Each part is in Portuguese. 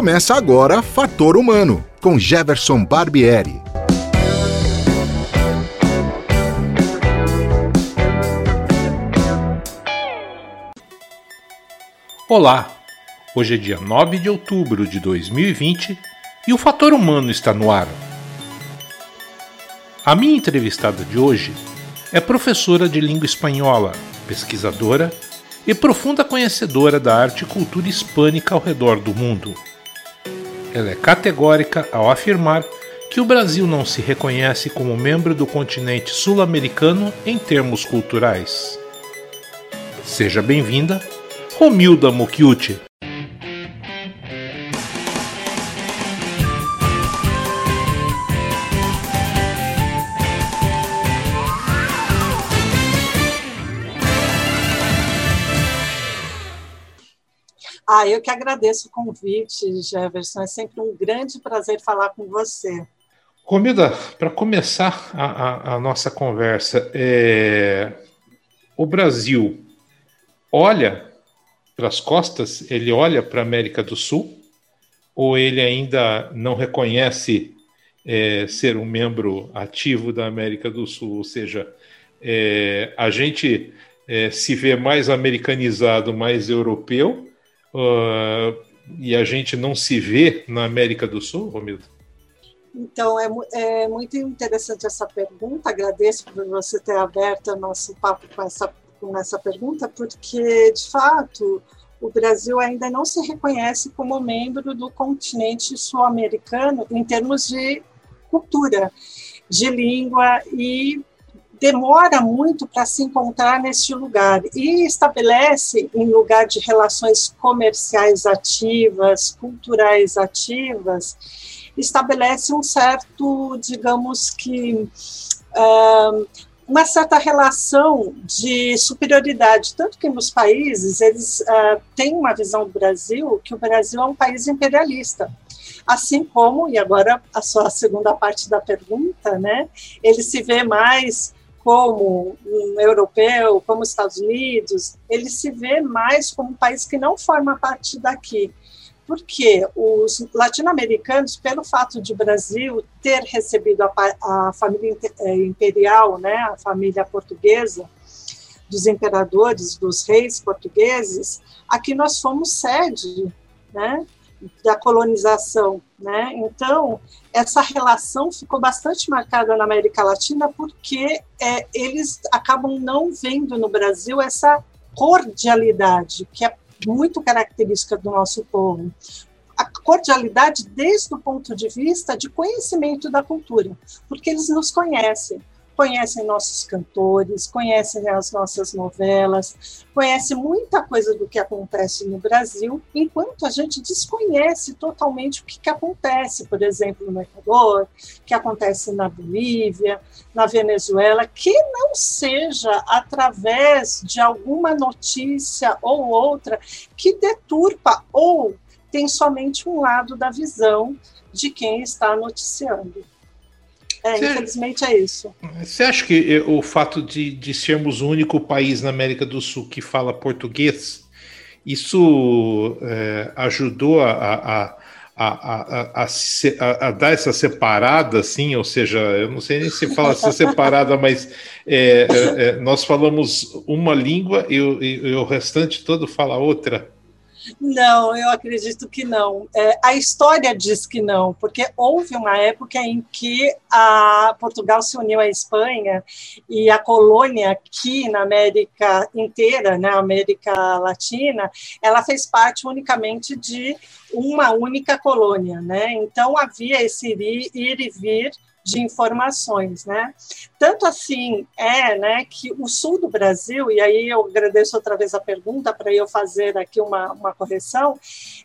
Começa agora Fator Humano, com Jefferson Barbieri. Olá, hoje é dia 9 de outubro de 2020 e o Fator Humano está no ar. A minha entrevistada de hoje é professora de língua espanhola, pesquisadora e profunda conhecedora da arte e cultura hispânica ao redor do mundo. Ela é categórica ao afirmar que o Brasil não se reconhece como membro do continente sul-americano em termos culturais. Seja bem-vinda, Romilda Mokiuti. Ah, eu que agradeço o convite, Jefferson. É sempre um grande prazer falar com você. Romilda, para começar a, a, a, nossa conversa, é... o Brasil olha para as costas, ele olha para a América do Sul, ou ele ainda não reconhece é, ser um membro ativo da América do Sul? Ou seja, é, a gente é, se vê mais americanizado, mais europeu, uh, e a gente não se vê na América do Sul, Romildo? Então, é, é, muito interessante essa pergunta. Agradeço por você ter aberto nosso papo com essa, com essa pergunta, porque, de fato, o Brasil ainda não se reconhece como membro do continente sul-americano em termos de cultura, de língua e demora muito para se encontrar neste lugar e estabelece, em lugar de relações comerciais ativas, culturais ativas, estabelece um certo, digamos que, uma certa relação de superioridade, tanto que nos países eles uh, têm uma visão do Brasil que o Brasil é um país imperialista, assim como e agora a sua segunda parte da pergunta, né? Ele se vê mais como um europeu, como os Estados Unidos, ele se vê mais como um país que não forma parte daqui. Porque os latino-americanos, pelo fato de Brasil ter recebido a, a família eh, imperial, né, a família portuguesa, dos imperadores, dos reis portugueses, aqui nós fomos sede né, da colonização. Né? Então, essa relação ficou bastante marcada na América Latina porque é, eles acabam não vendo no Brasil essa cordialidade que é muito característica do nosso povo. A cordialidade desde o ponto de vista de conhecimento da cultura, porque eles nos conhecem, conhecem nossos cantores, conhecem as nossas novelas, conhecem muita coisa do que acontece no Brasil, enquanto a gente desconhece totalmente o que, que acontece, por exemplo, no Equador, que acontece na Bolívia, na Venezuela, que não seja através de alguma notícia ou outra que deturpa ou tem somente um lado da visão de quem está noticiando. É, infelizmente é isso. Você acha que eh, o fato de, de sermos o único país na América do Sul que fala português, isso é, ajudou a, a, a, a, a, dar essa separada, assim, ou seja, eu não sei nem se fala essa separada, mas é, é, nós falamos uma língua e, e, e o restante todo fala outra. Não, eu acredito que não. É, a história diz que não, porque houve uma época em que a Portugal se uniu à Espanha e a colônia aqui na América inteira, na né, América Latina, ela fez parte unicamente de uma única colônia, né? Então havia esse ir, ir e vir de informações, né? Tanto assim é, né, que o sul do Brasil, e aí eu agradeço outra vez a pergunta para eu fazer aqui uma, uma correção,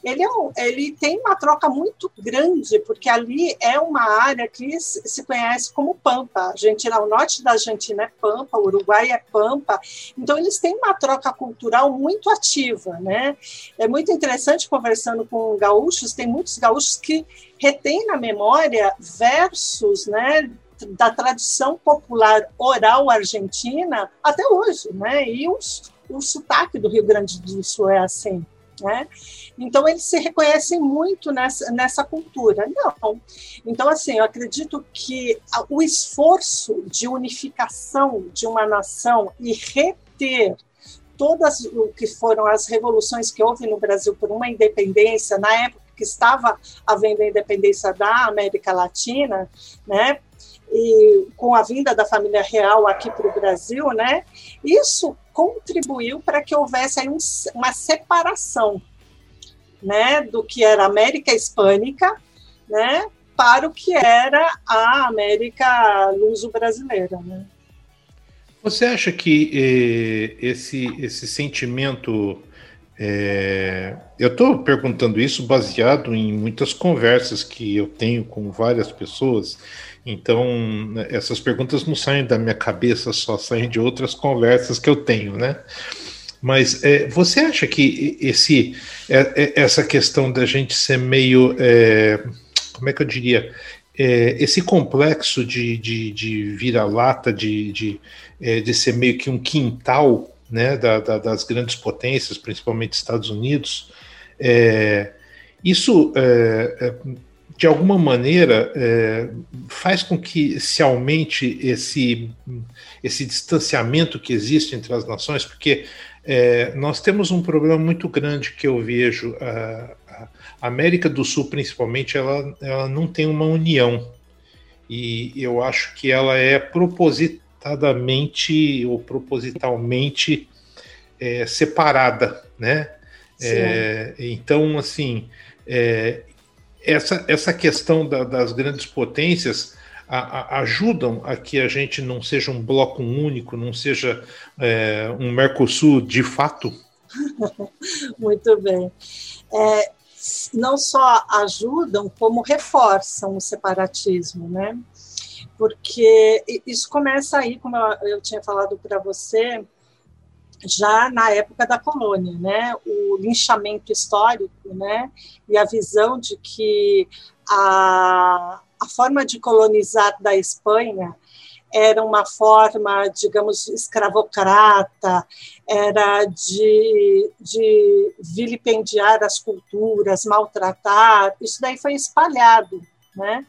ele, é um, ele tem uma troca muito grande, porque ali é uma área que se conhece como Pampa. Argentina, o norte da Argentina é Pampa, o Uruguai é Pampa, então eles têm uma troca cultural muito ativa, né? É muito interessante conversando com gaúchos, tem muitos gaúchos que retém na memória versos né, da tradição popular oral argentina até hoje, né? E os, o sotaque do Rio Grande do Sul é assim. Né? Então, eles se reconhecem muito nessa, nessa cultura. Não. Então, assim, eu acredito que o esforço de unificação de uma nação e reter todas o que foram as revoluções que houve no Brasil por uma independência, na época que estava havendo a independência da América Latina, né? E com a vinda da família real aqui para o Brasil, né? Isso contribuiu para que houvesse aí um, uma separação né, do que era América Hispânica, né, para o que era a América luso-brasileira, né. Você acha que eh, esse, esse sentimento. Eh, eu estou perguntando isso baseado em muitas conversas que eu tenho com várias pessoas, então essas perguntas não saem da minha cabeça, só saem de outras conversas que eu tenho, né? Mas é, você acha que esse, é, é, essa questão da gente ser meio. É, como é que eu diria? É, esse complexo de, de, de vira-lata, de, de, é, de ser meio que um quintal né, da, da, das grandes potências, principalmente Estados Unidos, isso de alguma maneira é, faz com que se aumente esse, esse distanciamento que existe entre as nações, porque é, nós temos um problema muito grande que eu vejo. A, a América do Sul, principalmente, ela, ela não tem uma união. E eu acho que ela é propositadamente ou propositalmente é, separada, né? É, então, assim, é, essa, essa questão da, das grandes potências a, a, ajudam a que a gente não seja um bloco único, não seja é, um Mercosul de fato? Muito bem. É, não só ajudam, como reforçam o separatismo, né? Porque isso começa aí, como eu tinha falado para você, já na época da colônia, né? O linchamento histórico, né? E a visão de que a, a forma de colonizar da Espanha era uma forma, digamos, escravocrata, era de, de vilipendiar as culturas, maltratar, isso daí foi espalhado, né?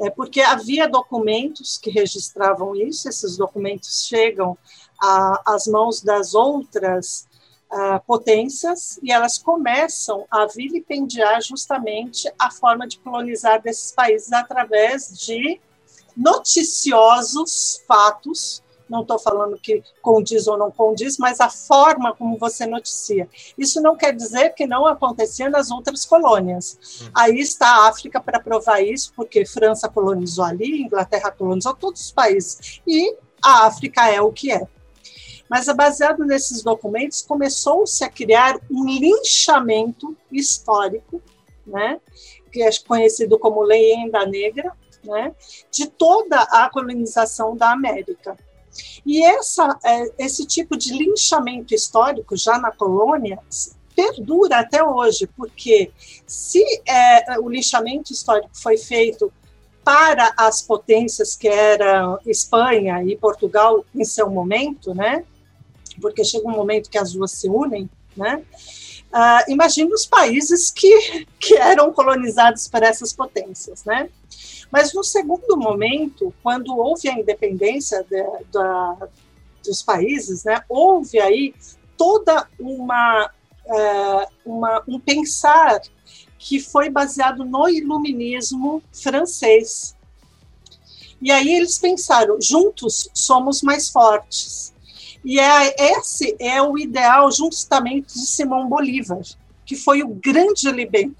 É porque havia documentos que registravam isso, esses documentos chegam às mãos das outras uh, potências e elas começam a vilipendiar justamente a forma de colonizar desses países através de noticiosos fatos. Não estou falando que condiz ou não condiz, mas a forma como você noticia. Isso não quer dizer que não acontecia nas outras colônias. Uhum. Aí está a África para provar isso, porque França colonizou ali, Inglaterra colonizou todos os países. E a África é o que é. Mas, baseado nesses documentos, começou-se a criar um linchamento histórico, né, que é conhecido como Lenda Negra, né, de toda a colonização da América. E essa, é, esse tipo de linchamento histórico, já na colônia, perdura até hoje, porque se é, o linchamento histórico foi feito para as potências que eram Espanha e Portugal em seu momento, né? Porque chega um momento que as duas se unem, né? Uh, imagine os países que, que eram colonizados por essas potências, né? Mas no segundo momento, quando houve a independência de, de, dos países, né, houve aí toda uma, uh, uma um pensar que foi baseado no iluminismo francês. E aí eles pensaram: juntos somos mais fortes. E é, esse é o ideal justamente de Simão Bolívar, que foi o grande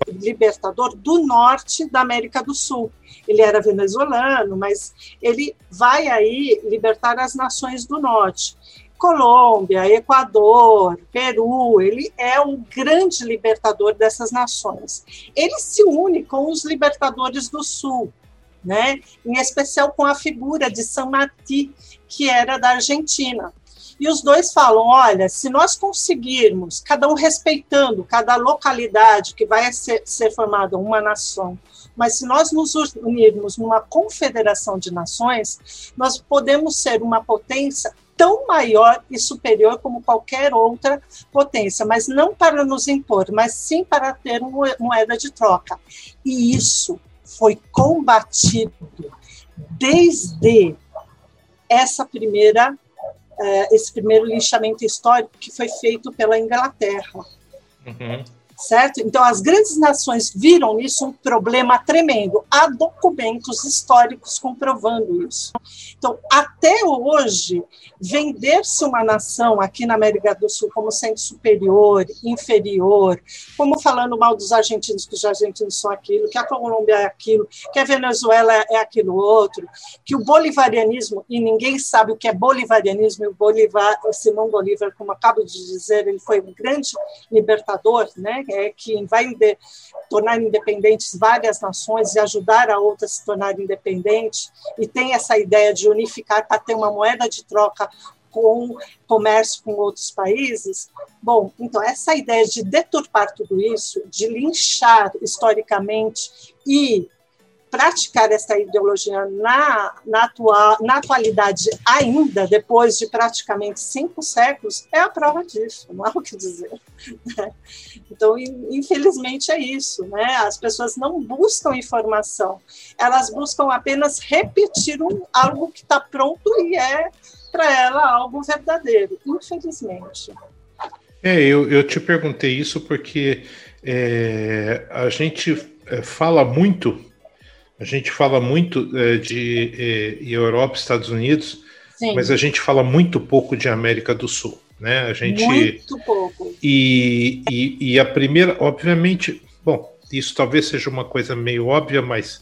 libertador do norte da América do Sul. Ele era venezuelano, mas ele vai aí libertar as nações do norte. Colômbia, Equador, Peru, ele é o grande libertador dessas nações. Ele se une com os libertadores do Sul, né? em especial com a figura de San Martí, que era da Argentina. E os dois falam: olha, se nós conseguirmos, cada um respeitando cada localidade que vai ser, ser formada uma nação, mas se nós nos unirmos numa confederação de nações, nós podemos ser uma potência tão maior e superior como qualquer outra potência, mas não para nos impor, mas sim para ter uma moeda de troca. E isso foi combatido desde essa primeira esse primeiro linchamento histórico que foi feito pela Inglaterra. Uhum certo? Então, as grandes nações viram nisso um problema tremendo. Há documentos históricos comprovando isso. Então, até hoje, vender-se uma nação aqui na América do Sul como sendo superior, inferior, como falando mal dos argentinos, que os argentinos são aquilo, que a Colômbia é aquilo, que a Venezuela é aquilo outro, que o bolivarianismo, e ninguém sabe o que é bolivarianismo, e o Bolivar, o Simão Bolívar, como acabo de dizer, ele foi um grande libertador, né? É, que vai tornar independentes várias nações e ajudar a outras a se tornarem independentes, e tem essa ideia de unificar para ter uma moeda de troca com comércio com outros países. Bom, então, essa ideia de deturpar tudo isso, de linchar historicamente e praticar essa ideologia na, na, atual, na atualidade ainda, depois de praticamente cinco séculos, é a prova disso, não há o que dizer. Né? Então, infelizmente é isso, né? As pessoas não buscam informação, elas buscam apenas repetir um, algo que está pronto e é para ela algo verdadeiro, infelizmente. É, eu, eu te perguntei isso porque é, a gente é, fala muito a gente fala muito é, de é, Europa, Estados Unidos, Sim. mas a gente fala muito pouco de América do Sul, né? A gente muito pouco. E, e, e a primeira, obviamente, bom, isso talvez seja uma coisa meio óbvia, mas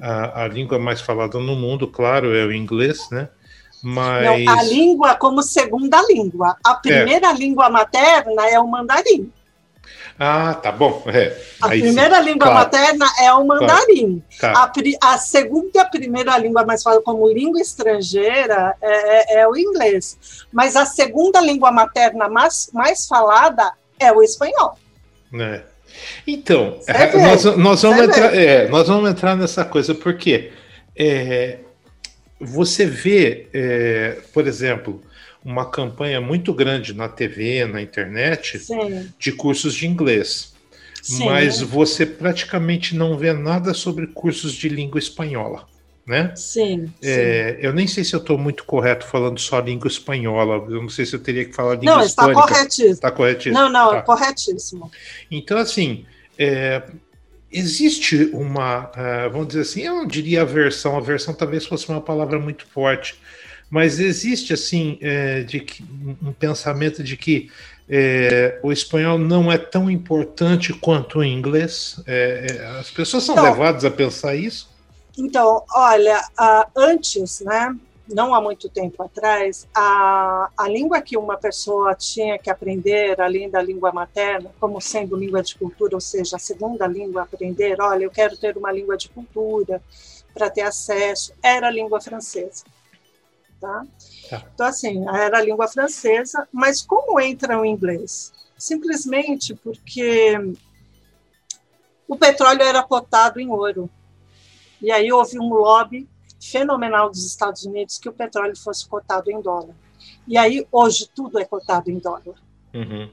a, a língua mais falada no mundo, claro, é o inglês, né? Mas... Não, a língua como segunda língua. A primeira é. língua materna é o mandarim. Ah, tá bom. É, a primeira sim. língua claro. materna é o mandarim. Claro. Tá. A, a, segunda primeira língua mais falada como língua estrangeira é, é, é, o inglês. Mas a segunda língua materna mais, mais falada é o espanhol. É. Então, nós, nós, vamos entrar, é, nós vamos entrar nessa coisa, porque é, você vê, é, por exemplo, uma campanha muito grande na TV, na internet, Sim. de cursos de inglês. Sim. Mas você praticamente não vê nada sobre cursos de língua espanhola. Né? Sim, é, sim. Eu nem sei se eu estou muito correto falando só língua espanhola. Eu não sei se eu teria que falar língua Não, está corretíssimo. Está corretíssimo. Não, não, tá. corretíssimo. Então, assim, é, existe uma, uh, vamos dizer assim, eu não diria aversão, aversão talvez fosse uma palavra muito forte, mas existe assim é, de que, um pensamento de que é, o espanhol não é tão importante quanto o inglês. É, é as pessoas são então, levadas a pensar isso. Então, olha, antes, né? Não há muito tempo atrás, a, a língua que uma pessoa tinha que aprender, além da língua materna, como sendo língua de cultura, ou seja, a segunda língua a aprender, olha, eu quero ter uma língua de cultura para ter acesso, era a língua francesa. Tá? tá? Então, assim, era a língua francesa, mas como entra o inglês? Simplesmente porque o petróleo era cotado em ouro. E aí houve um lobby fenomenal dos Estados Unidos que o petróleo fosse cotado em dólar. E aí, hoje, tudo é cotado em dólar. Uhum.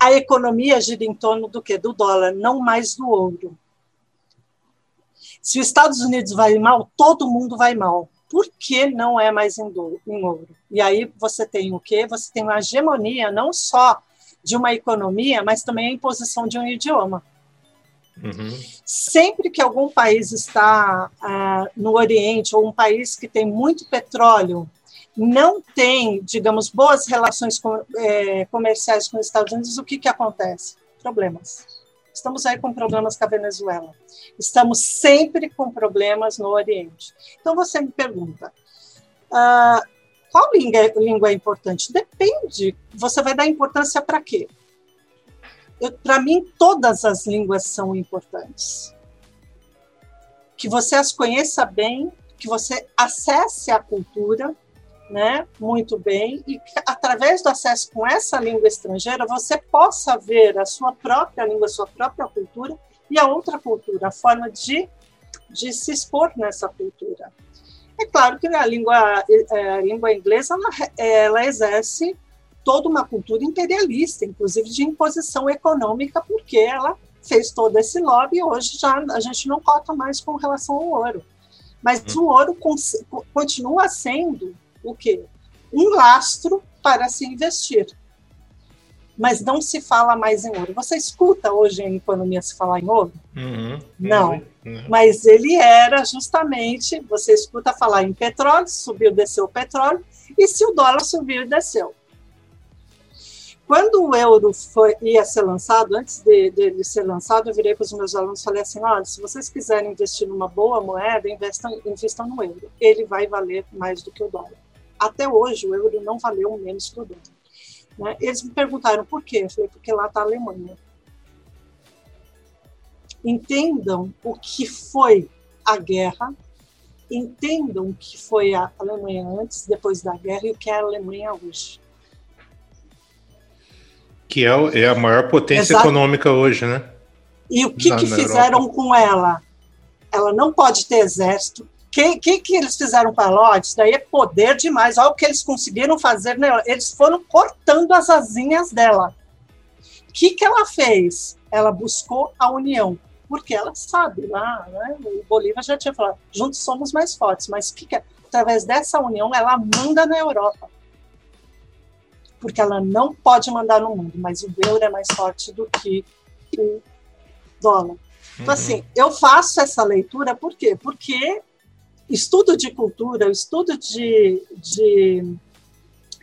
A economia gira em torno do que? Do dólar, não mais do ouro. Se os Estados Unidos vai mal, todo mundo vai mal por que não é mais em, ouro? E aí você tem o quê? Você tem uma hegemonia não só de uma economia, mas também a imposição de um idioma. Uhum. Sempre que algum país está ah, no Oriente, ou um país que tem muito petróleo, não tem, digamos, boas relações com, é, comerciais com os Estados Unidos, o que, que acontece? Problemas. Estamos aí com problemas com a Venezuela. Estamos sempre com problemas no Oriente. Então você me pergunta, uh, qual língua, língua é importante? Depende. Você vai dar importância para quê? Para mim, todas as línguas são importantes. Que você as conheça bem, que você acesse a cultura, né, muito bem, e que, através do acesso com essa língua estrangeira, você possa ver a sua própria língua, a sua própria cultura e a outra cultura, a forma de, de se expor nessa cultura. É claro que a língua, é, a língua inglesa ela, ela exerce toda uma cultura imperialista, inclusive de imposição econômica, porque ela fez todo esse lobby e hoje já a gente não cota mais com relação ao ouro. Mas hum. o ouro continua sendo o quê? Um lastro para se investir. Mas não se fala mais em ouro. Você escuta hoje em economia se falar em ouro? Uhum. Não. Uhum. Mas ele era justamente, você escuta falar em petróleo, subiu, desceu o petróleo, e se o dólar subiu e desceu. Quando o euro foi, ia ser lançado, antes dele de, ser lançado, eu virei para os meus alunos e falei assim: olha, se vocês quiserem investir numa boa moeda, investam, investam no euro. Ele vai valer mais do que o dólar. Até hoje, o euro não valeu menos que o dólar. Né? Eles me perguntaram por quê. Eu falei: porque lá está a Alemanha. Entendam o que foi a guerra, entendam o que foi a Alemanha antes, depois da guerra e o que é a Alemanha hoje que é, é a maior potência Exato. econômica hoje, né? E o que, na, que na fizeram Europa. com ela? Ela não pode ter exército. O que, que, que, eles fizeram para ela? Isso daí é poder demais. Olha o que eles conseguiram fazer nela. Eles foram cortando as asinhas dela. O que, que ela fez? Ela buscou a união. Porque ela sabe, lá, né, o Bolívar já tinha falado, juntos somos mais fortes. Mas que que é? através dessa união, ela manda na Europa porque ela não pode mandar no mundo, mas o euro é mais forte do que o dólar. Então, uhum. assim, eu faço essa leitura por quê? Porque estudo de cultura, estudo de, de,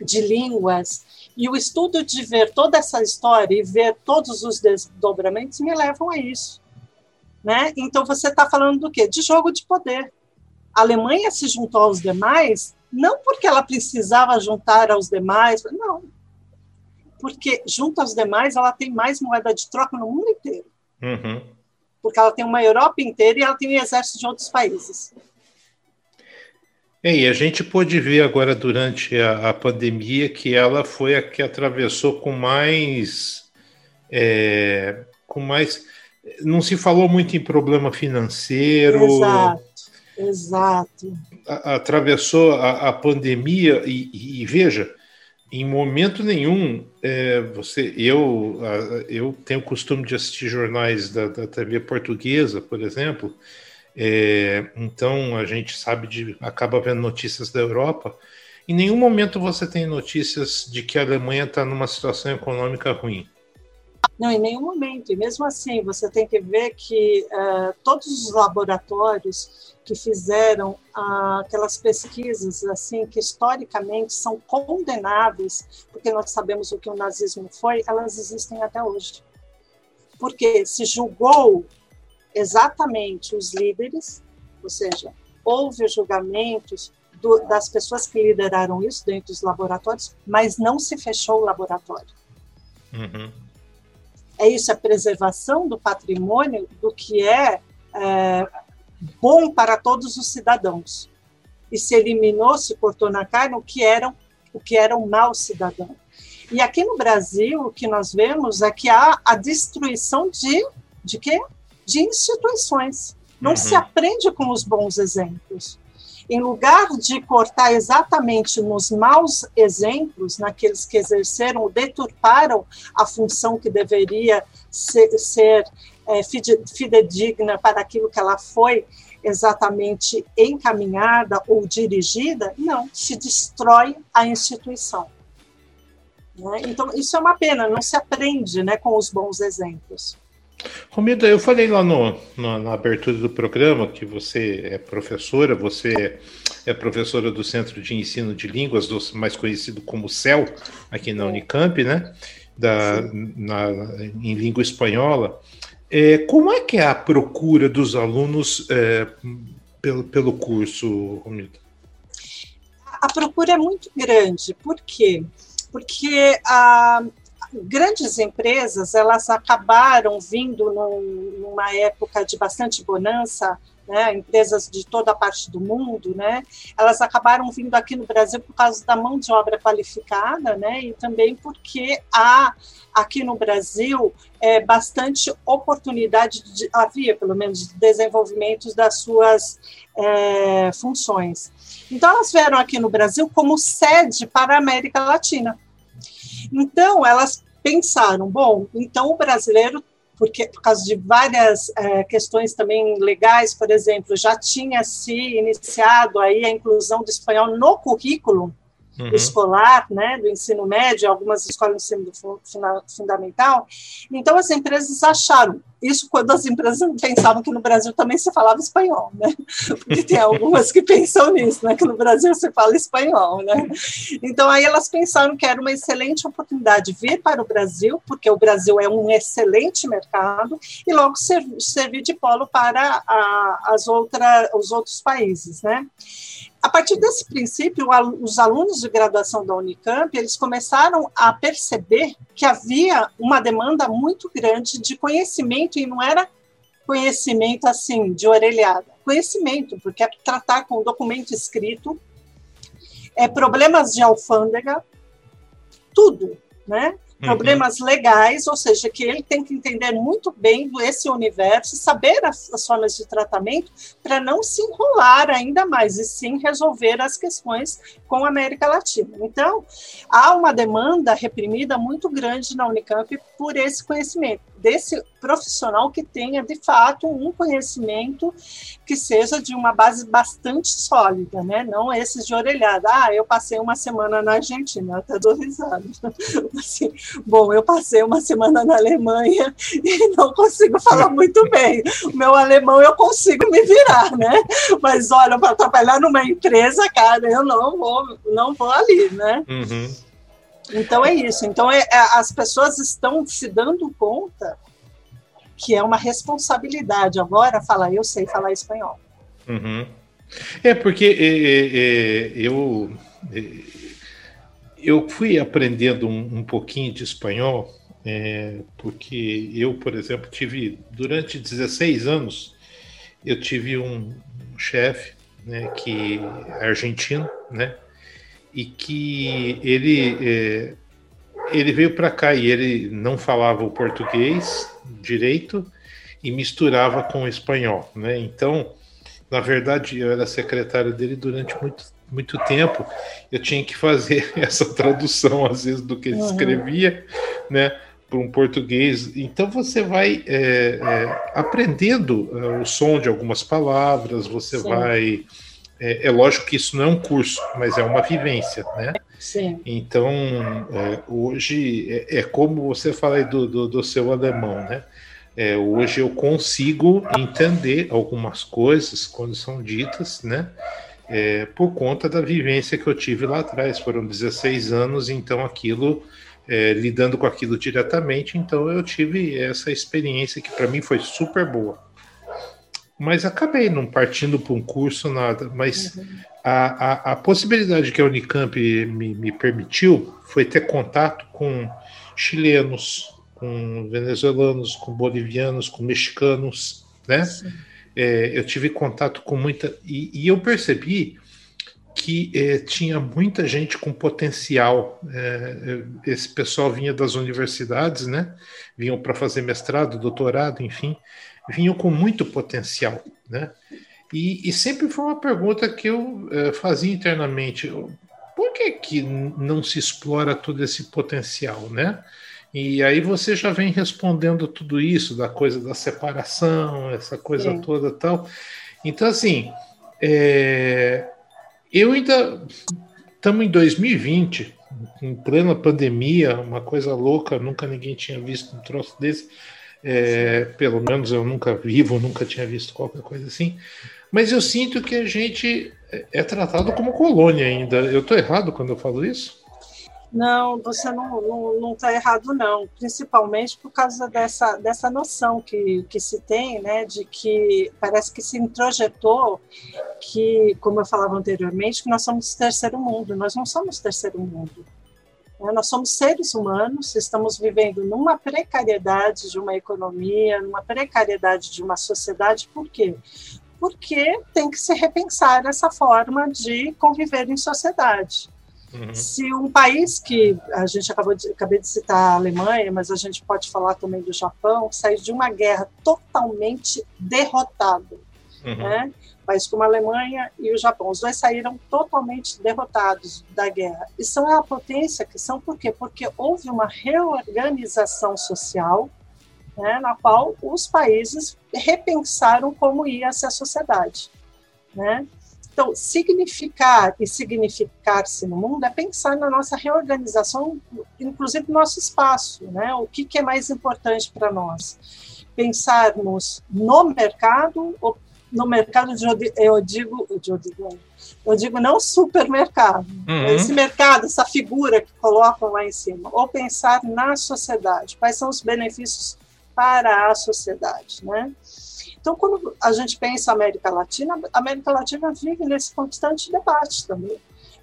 de línguas e o estudo de ver toda essa história e ver todos os desdobramentos me levam a isso. Né? Então, você está falando do quê? De jogo de poder. A Alemanha se juntou aos demais não porque ela precisava juntar aos demais, não. Porque junto aos demais ela tem mais moeda de troca no mundo inteiro. Uhum. Porque ela tem uma Europa inteira e ela tem um exército de outros países. É, e a gente pôde ver agora durante a, a, pandemia que ela foi a que atravessou com mais. É, com mais. Não se falou muito em problema financeiro. Exato. Exato. atravessou a, a pandemia e, e, e, veja, em momento nenhum é, você, eu, eu tenho o costume de assistir jornais da, da TV portuguesa, por exemplo. É, então a gente sabe de, acaba vendo notícias da Europa. Em nenhum momento você tem notícias de que a Alemanha está numa situação econômica ruim. Não, em nenhum momento. E mesmo assim, você tem que ver que uh, todos os laboratórios que fizeram uh, aquelas pesquisas, assim, que historicamente são condenáveis, porque nós sabemos o que o nazismo foi, elas existem até hoje. Porque se julgou exatamente os líderes, ou seja, houve julgamentos do, das pessoas que lideraram isso dentro dos laboratórios, mas não se fechou o laboratório. Uhum é isso, a preservação do patrimônio do que é, é bom para todos os cidadãos. E se eliminou, se cortou na carne o que era, o que era um mau cidadão. E aqui no Brasil, o que nós vemos é que há a destruição de, de quê? De instituições. Não uhum. se aprende com os bons exemplos em lugar de cortar exatamente nos maus exemplos, naqueles que exerceram ou deturparam a função que deveria ser, ser é, fidedigna para aquilo que ela foi exatamente encaminhada ou dirigida, não, se destrói a instituição. Né? Então, isso é uma pena, não se aprende né, com os bons exemplos. Romilda, eu falei lá no, no, na abertura do programa que você é professora, você é professora do Centro de Ensino de Línguas, do, mais conhecido como CEL, aqui na Unicamp, né? Da, na, em língua espanhola. É, como é que é a procura dos alunos é, pelo, pelo curso, Romilda? A procura é muito grande. Por quê? Porque a, grandes empresas elas acabaram vindo num, numa época de bastante bonança, né, empresas de toda a parte do mundo, né, elas acabaram vindo aqui no Brasil por causa da mão de obra qualificada, né, e também porque há aqui no Brasil é, bastante oportunidade, de, havia pelo menos, de desenvolvimento das suas é, funções. Então, elas vieram aqui no Brasil como sede para a América Latina. Então, elas pensaram, bom, então o brasileiro, porque por causa de várias é, questões também legais, por exemplo, já tinha se iniciado aí a inclusão do espanhol no currículo uhum. escolar, né, do ensino médio, algumas escolas de ensino fundamental. Então, as empresas acharam, isso quando as empresas pensavam que no Brasil também se falava espanhol, né? Porque tem algumas que pensam nisso, né? Que no Brasil se fala espanhol, né? Então aí elas pensaram que era uma excelente oportunidade vir para o Brasil, porque o Brasil é um excelente mercado e logo servir de polo para a, as outra, os outros países, né? A partir desse princípio, os alunos de graduação da Unicamp, eles começaram a perceber que havia uma demanda muito grande de conhecimento, e não era conhecimento assim, de orelhada, conhecimento, porque é tratar com documento escrito, é problemas de alfândega, tudo, né? Uhum. problemas uhum. legais, ou seja, que ele tem que entender muito bem esse universo, saber as, as formas de tratamento para não se enrolar ainda mais e sim resolver as questões com a América Latina. Então, há uma demanda reprimida muito grande na Unicamp por esse conhecimento desse profissional que tenha, de fato, um conhecimento que seja de uma base bastante sólida, né? Não esses de orelhada. Ah, eu passei uma semana na Argentina, até dou risada. Assim, bom, eu passei uma semana na Alemanha e não consigo falar muito bem. O meu alemão eu consigo me virar, né? Mas olha, para trabalhar numa empresa, cara, eu não vou, não vou ali, né? Uhum. Então é isso. Então é, é, as pessoas estão se dando conta que é uma responsabilidade agora falar, eu sei falar espanhol. Uhum. É porque é, é, é eu eu fui aprendendo um, um pouquinho de espanhol porque eu, por exemplo, tive durante 16 anos eu tive um, um chefe, né, que é argentino, né, e que ele é, ele veio para cá e ele não falava o português direito e misturava com o espanhol, né? Então, na verdade, eu era secretário dele durante muito, muito tempo. Eu tinha que fazer essa tradução às vezes do que ele uhum. escrevia, né? Para um português. Então você vai é, é, aprendendo é, o som de algumas palavras, você Sim. vai é, é, lógico que isso não é um curso, mas é uma vivência, né? Sim. Então, é, hoje, é, é, como você fala aí do, do, do seu alemão, né? É, hoje eu consigo entender algumas coisas quando são ditas, né? É, por conta da vivência que eu tive lá atrás. Foram 16 anos, então aquilo, é, lidando com aquilo diretamente, então eu tive essa experiência que para mim foi super boa mas acabei não partindo para um curso, nada. Mas uhum. a, a, a, possibilidade que a Unicamp me, me, permitiu foi ter contato com chilenos, com venezuelanos, com bolivianos, com mexicanos, né? É, eu tive contato com muita. E, e eu percebi que é, tinha muita gente com potencial. É, é esse pessoal vinha das universidades, né? Vinham para fazer mestrado, doutorado, enfim vinham com muito potencial, né? E, e sempre foi uma pergunta que eu eh, fazia internamente: por que, que não se explora todo esse potencial, né? E aí você já vem respondendo tudo isso, da coisa da separação, essa coisa Sim. toda tal. Então, assim, é, eu ainda estamos em 2020, em plena pandemia, uma coisa louca, nunca ninguém tinha visto um troço desse. É, pelo menos eu nunca vivo, nunca tinha visto qualquer coisa assim. Mas eu sinto que a gente é tratado como colônia ainda. Eu estou errado quando eu falo isso? Não, você não está errado, não. Principalmente por causa dessa, dessa noção que, que se tem, né, de que parece que se introjetou que, como eu falava anteriormente, que nós somos terceiro mundo. Nós não somos terceiro mundo. Né? Nós somos seres humanos, estamos vivendo numa precariedade de uma economia, numa precariedade de uma sociedade, por quê? Porque tem que se repensar essa forma de conviver em sociedade. Uhum. Se um país que a gente acabou de, acabei de citar a Alemanha, mas a gente pode falar também do Japão, saiu de uma guerra totalmente derrotado, Uhum. Né? Países como a Alemanha e o Japão, os dois saíram totalmente derrotados da guerra. E são a potência que são, por quê? Porque houve uma reorganização social né, na qual os países repensaram como ia ser a sociedade. Né? Então, significar e significar-se no mundo é pensar na nossa reorganização, inclusive no nosso espaço, né? O que, que é mais importante para nós? Pensarmos no mercado, ou no mercado, de, eu digo, eu digo, eu digo não supermercado, uhum. esse mercado, essa figura que colocam lá em cima, ou pensar na sociedade, quais são os benefícios para a sociedade, né? Então, quando a gente pensa América Latina, a América Latina vive nesse constante debate também.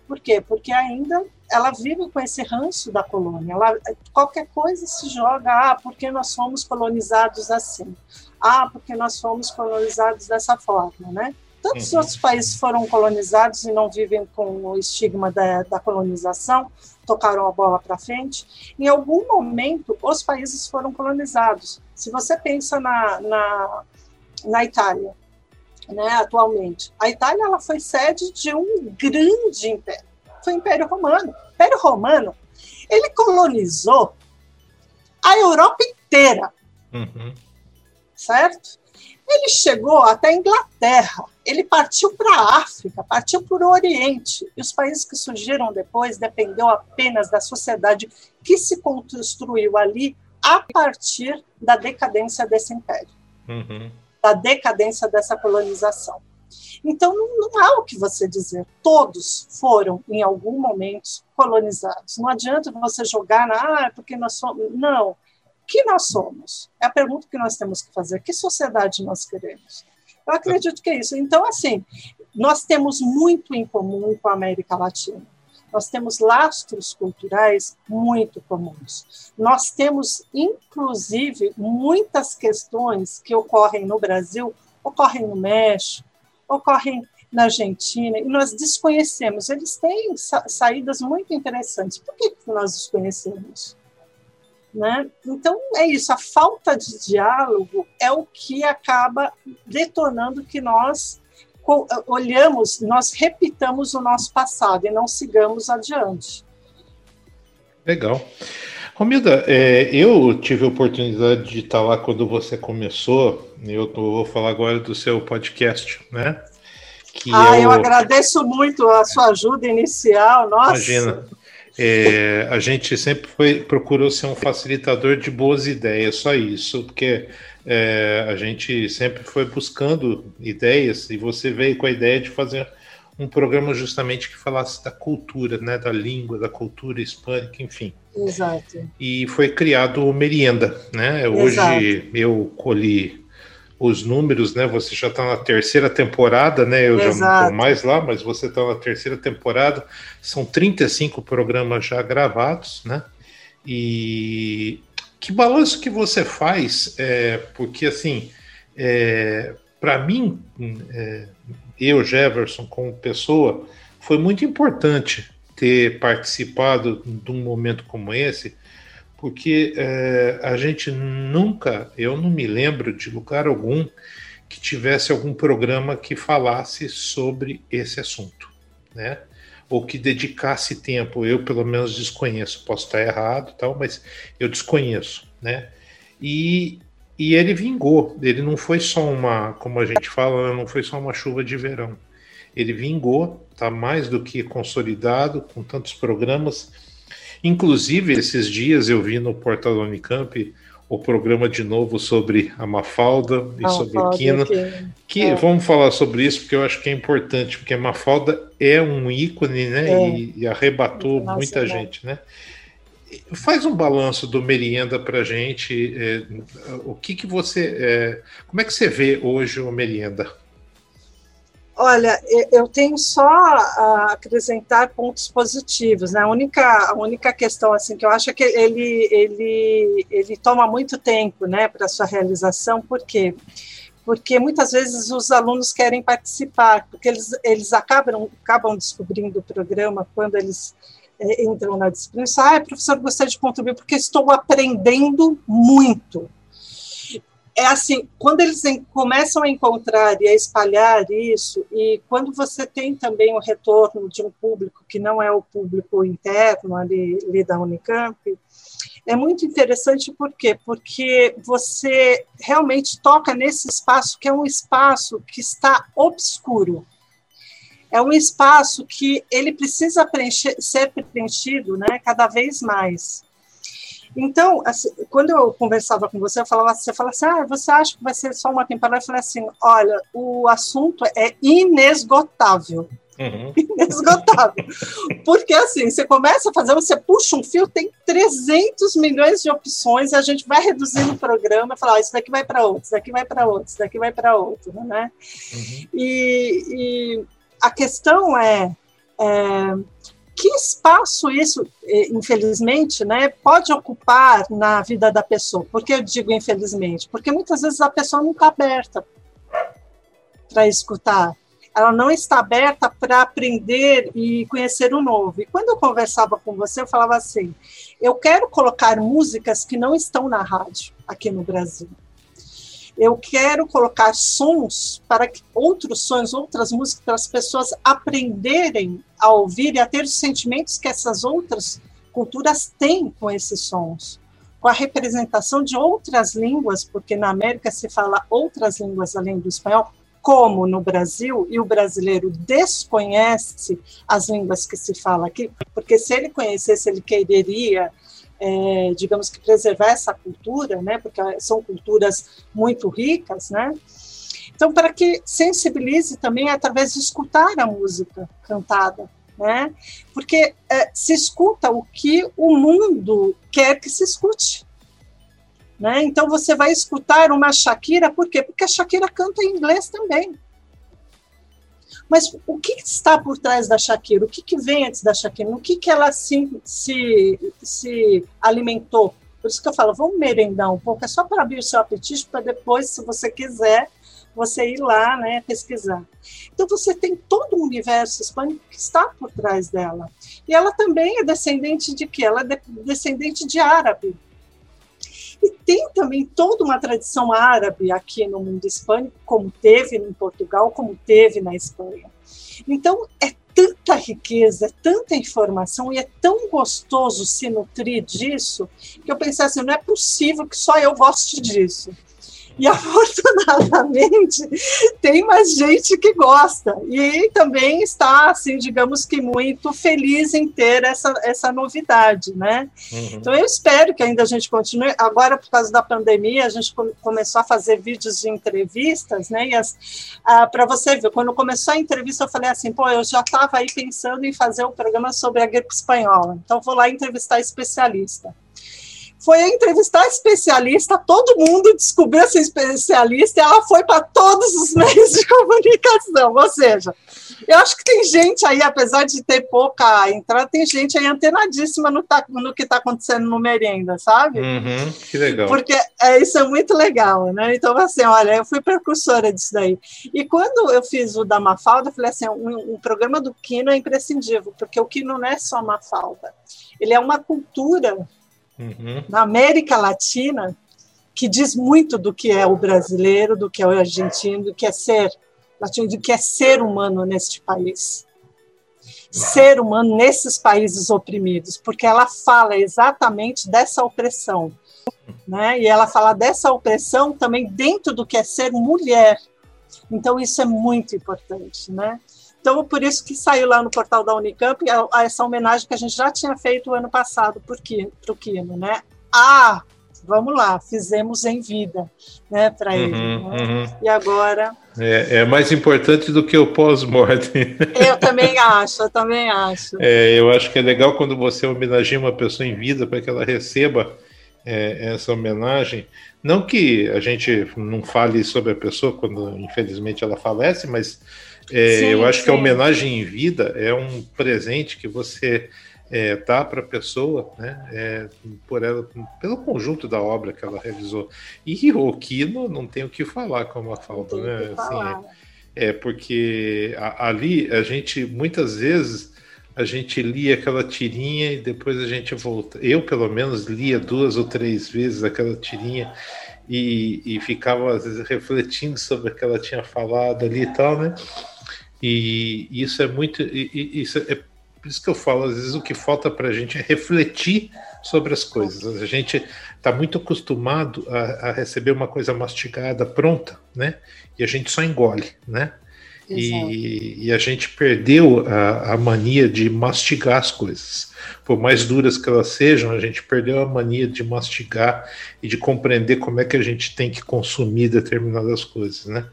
Por quê? Porque ainda ela vive com esse ranço da colônia. Ela, qualquer coisa se joga, ah, porque nós fomos colonizados assim. Ah, porque nós fomos colonizados dessa forma, né? Tantos uhum. outros países foram colonizados e não vivem com o estigma da, da colonização, tocaram a bola para frente. Em algum momento, os países foram colonizados. Se você pensa na, na, na Itália, né, atualmente, a Itália ela foi sede de um grande império. Foi o Império Romano. O Império Romano ele colonizou a Europa inteira, uhum. Certo? Ele chegou até a Inglaterra, ele partiu para a África, partiu para o Oriente. E os países que surgiram depois dependeu apenas da sociedade que se construiu ali a partir da decadência desse império, uhum. da decadência dessa colonização. Então, não há o que você dizer. Todos foram, em algum momento, colonizados. Não adianta você jogar na, ah, é porque nós somos. Não que nós somos? É a pergunta que nós temos que fazer. Que sociedade nós queremos? Eu acredito que é isso. Então, assim, nós temos muito em comum com a América Latina. Nós temos lastros culturais muito comuns. Nós temos, inclusive, muitas questões que ocorrem no Brasil, ocorrem no México, ocorrem na Argentina, e nós desconhecemos. Eles têm sa saídas muito interessantes. Por que nós desconhecemos? Né? Então, é isso, a falta de diálogo é o que acaba detonando que nós olhamos, nós repitamos o nosso passado e não sigamos adiante. Legal. Romilda, é, eu tive a oportunidade de estar lá quando você começou, eu vou falar agora do seu podcast, né? Que ah, é eu agradeço muito a sua ajuda inicial, nossa. Imagina. É, a gente sempre foi, procurou ser um facilitador de boas ideias, só isso, porque é, a gente sempre foi buscando ideias e você veio com a ideia de fazer um programa justamente que falasse da cultura, né, da língua, da cultura hispânica, enfim. Exato. E foi criado o Merienda, né? Hoje Exato. eu colhi os números, né? Você já está na terceira temporada, né? Eu Exato. já não estou mais lá, mas você está na terceira temporada. São 35 programas já gravados, né? E que balanço que você faz? É, porque, assim, é, para mim, é, eu, Jefferson, como pessoa, foi muito importante ter participado de um momento como esse, porque é, a gente nunca, eu não me lembro de lugar algum que tivesse algum programa que falasse sobre esse assunto, né? Ou que dedicasse tempo. Eu pelo menos desconheço, posso estar errado, tal, mas eu desconheço, né? E, e ele vingou. Ele não foi só uma, como a gente fala, não foi só uma chuva de verão. Ele vingou, está mais do que consolidado com tantos programas Inclusive, esses dias eu vi no portal da Unicamp o programa de novo sobre a Mafalda e sobre a Quina. Que é. vamos falar sobre isso porque eu acho que é importante, porque a Mafalda é um ícone, né? É. E, e, arrebatou Nossa, muita gente, né? Faz um balanço do Merienda para gente. É, o que que você, é, como é que você vê hoje o Merienda? Olha, eu tenho só a acrescentar pontos positivos. Né? A, única, a única questão assim que eu acho é que ele, ele, ele toma muito tempo né, para sua realização, por quê? Porque muitas vezes os alunos querem participar, porque eles, eles acabam, acabam descobrindo o programa quando eles é, entram na disciplina. Ah, professor, gostaria de contribuir porque estou aprendendo muito. É assim, quando eles começam a encontrar e a espalhar isso, e quando você tem também o retorno de um público que não é o público interno ali, ali da Unicamp, é muito interessante por quê? Porque você realmente toca nesse espaço que é um espaço que está obscuro. É um espaço que ele precisa preencher, ser preenchido né, cada vez mais. Então, assim, quando eu conversava com você, eu falava, você falava assim, ah, você acha que vai ser só uma temporada? Eu falei assim, olha, o assunto é inesgotável. Uhum. Inesgotável. Porque assim, você começa a fazer, você puxa um fio, tem 300 milhões de opções, a gente vai reduzindo o programa, falar, oh, isso daqui vai para outro, isso daqui vai para outro, isso daqui vai para outro, né? Uhum. E, e, a questão é, é que espaço isso, eh, infelizmente, né, pode ocupar na vida da pessoa? Por que eu digo infelizmente? Porque muitas vezes a pessoa não está aberta para escutar, ela não está aberta para aprender e conhecer o novo. E quando eu conversava com você, eu falava assim: eu quero colocar músicas que não estão na rádio aqui no Brasil eu quero colocar sons para que outros sons, outras músicas, para as pessoas aprenderem a ouvir e a ter os sentimentos que essas outras culturas têm com esses sons. Com a representação de outras línguas, porque na América se fala outras línguas além do espanhol, como no Brasil, e o brasileiro desconhece as línguas que se fala aqui, porque se ele conhecesse, ele quereria é, digamos que preservar essa cultura, né, porque são culturas muito ricas, né, então para que sensibilize também através de escutar a música cantada, né, porque é, se escuta o que o mundo quer que se escute, né, então você vai escutar uma Shakira, por quê? Porque a Shakira canta em inglês também, mas o que está por trás da Shakira? O que, que vem antes da Shakira? O que, que ela se, se, se alimentou? Por isso que eu falo, vamos merendar um pouco, é só para abrir o seu apetite, para depois, se você quiser, você ir lá né, pesquisar. Então, você tem todo um universo hispânico que está por trás dela. E ela também é descendente de quê? Ela é descendente de árabe. E tem também toda uma tradição árabe aqui no mundo hispânico, como teve em Portugal, como teve na Espanha. Então, é tanta riqueza, é tanta informação e é tão gostoso se nutrir disso, que eu pensei assim, não é possível que só eu goste disso. E afortunadamente tem mais gente que gosta e também está, assim, digamos que muito feliz em ter essa, essa novidade, né? Uhum. Então eu espero que ainda a gente continue. Agora, por causa da pandemia, a gente começou a fazer vídeos de entrevistas, né? Ah, para você ver, quando começou a entrevista, eu falei assim, pô, eu já estava aí pensando em fazer um programa sobre a gripe espanhola, então vou lá entrevistar especialista foi entrevistar especialista, todo mundo descobriu essa especialista e ela foi para todos os meios de comunicação. Ou seja, eu acho que tem gente aí, apesar de ter pouca entrada, tem gente aí antenadíssima no, tá, no que está acontecendo no Merenda, sabe? Uhum, que legal. Porque é, isso é muito legal, né? Então, assim, olha, eu fui precursora disso daí. E quando eu fiz o da Mafalda, eu falei assim, um, um programa do Kino é imprescindível, porque o Kino não é só Mafalda, ele é uma cultura uhum. na América Latina que diz muito do que é o brasileiro, do que é o argentino, do que é ser latino, do que é ser humano neste país. Ser humano nesses países oprimidos, porque ela fala exatamente dessa opressão. Né? E ela fala dessa opressão também dentro do que é ser mulher. Então, isso é muito importante. Né? Então, por isso que saiu lá no portal da Unicamp essa homenagem que a gente já tinha feito o ano passado para o Kino, né? Ah, vamos lá, fizemos em vida, né, para uhum, ele. Né? Uhum. E agora. É, é, mais importante do que o pós-mortem. Eu também acho, eu também acho. É, eu acho que é legal quando você homenageia uma pessoa em vida para que ela receba é, essa homenagem. Não que a gente não fale sobre a pessoa quando, infelizmente, ela falece, mas é, sim, eu acho sim. que a homenagem em vida é um presente que você é, dá para a pessoa, né, é, por ela, pelo conjunto da obra que ela realizou. E o Kino não tem o que falar com a falta, né? Assim, é, é, porque a, ali a gente muitas vezes a gente lia aquela tirinha e depois a gente volta. Eu, pelo menos, lia duas ou três vezes aquela tirinha e, e ficava às vezes refletindo sobre o que ela tinha falado ali e tal, né? E isso é muito. Isso é por isso que eu falo, às vezes o que falta para a gente é refletir sobre as coisas. A gente está muito acostumado a, a, receber uma coisa mastigada, pronta, né? E a gente só engole, né? E, e, a gente perdeu a, a, mania de mastigar as coisas. Por mais duras que elas sejam, a gente perdeu a mania de mastigar e de compreender como é que a gente tem que consumir determinadas coisas, né?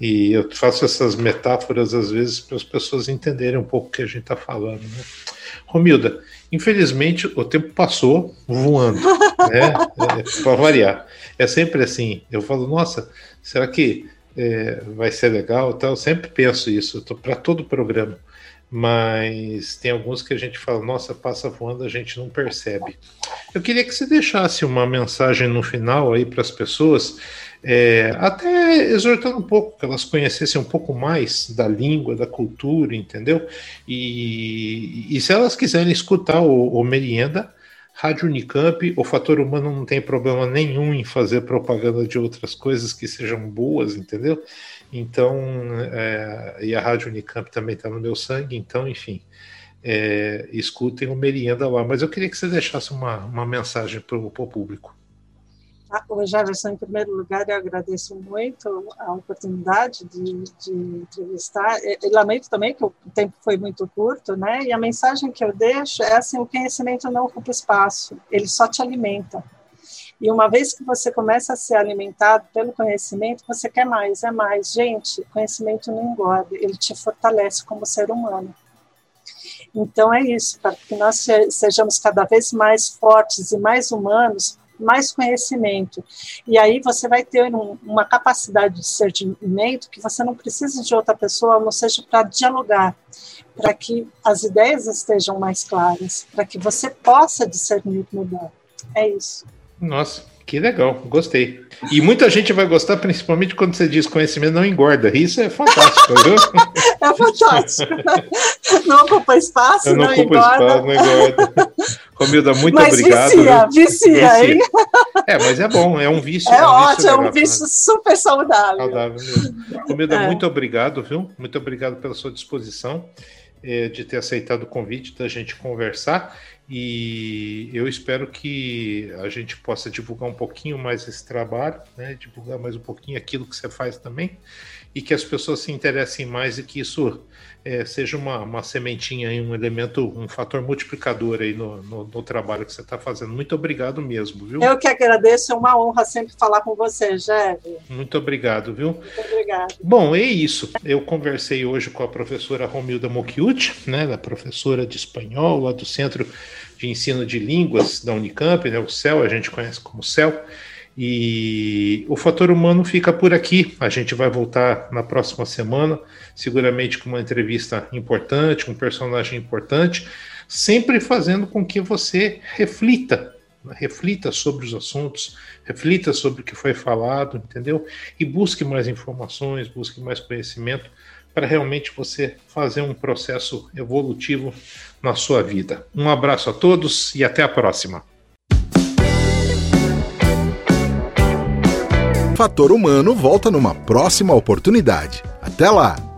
E eu faço essas metáforas às vezes para as pessoas entenderem um pouco o que a gente está falando, né? Romilda, infelizmente o tempo passou voando, né? É, para variar. É sempre assim. Eu falo, nossa, será que é, vai ser legal. Então, eu sempre penso isso para todo programa. Mas tem alguns que a gente fala, nossa, passa voando, a gente não percebe. Eu queria que você deixasse uma mensagem no final aí para as pessoas, é, até exortando um pouco, que elas conhecessem um pouco mais da língua, da cultura, entendeu? E, e se elas quiserem escutar o, o Merienda, Rádio Unicamp, o fator humano não tem problema nenhum em fazer propaganda de outras coisas que sejam boas, entendeu? Então, é, e a Rádio Unicamp também está no meu sangue, então, enfim, é, escutem o Merienda lá. Mas eu queria que você deixasse uma, uma mensagem para o público. Ah, o Jefferson, em primeiro lugar, eu agradeço muito a oportunidade de, de entrevistar. E, lamento também que o tempo foi muito curto, né? E a mensagem que eu deixo é assim: o conhecimento não ocupa espaço, ele só te alimenta. E uma vez que você começa a ser alimentado pelo conhecimento, você quer mais, é mais. Gente, conhecimento não engorda, ele te fortalece como ser humano. Então é isso, para que nós sejamos cada vez mais fortes e mais humanos, mais conhecimento. E aí você vai ter um, uma capacidade de discernimento que você não precisa de outra pessoa, não seja para dialogar, para que as ideias estejam mais claras, para que você possa discernir melhor. É isso. Nossa, que legal, gostei. E muita gente vai gostar, principalmente quando você diz conhecimento não engorda. Isso é fantástico, viu? É fantástico. Não ocupa espaço, não, não ocupa engorda. espaço, não engorda. Romilda, muito mas obrigado. Vicia, vicia, vicia, hein? É, mas é bom, é um vício. É, é um ótimo, vício é um vício super saudável. Saudável mesmo. Romilda, é. muito obrigado, viu? Muito obrigado pela sua disposição é, de ter aceitado o convite da gente conversar. E eu espero que a gente possa divulgar um pouquinho mais esse trabalho, né? divulgar mais um pouquinho aquilo que você faz também, e que as pessoas se interessem mais e que isso é, seja uma, uma sementinha, um elemento, um fator multiplicador aí no, no, no trabalho que você está fazendo. Muito obrigado mesmo, viu? Eu que agradeço, é uma honra sempre falar com você, Jeve. Muito obrigado, viu? Muito obrigado. Bom, é isso. Eu conversei hoje com a professora Romilda Mochiuti, né, da professora de espanhol lá do Centro de Ensino de Línguas da Unicamp, né, o CEL, a gente conhece como CEL. E o fator humano fica por aqui. A gente vai voltar na próxima semana, seguramente com uma entrevista importante, um personagem importante, sempre fazendo com que você reflita, né? reflita sobre os assuntos, reflita sobre o que foi falado, entendeu? E busque mais informações, busque mais conhecimento para realmente você fazer um processo evolutivo na sua vida. Um abraço a todos e até a próxima. Fator Humano volta numa próxima oportunidade. Até lá!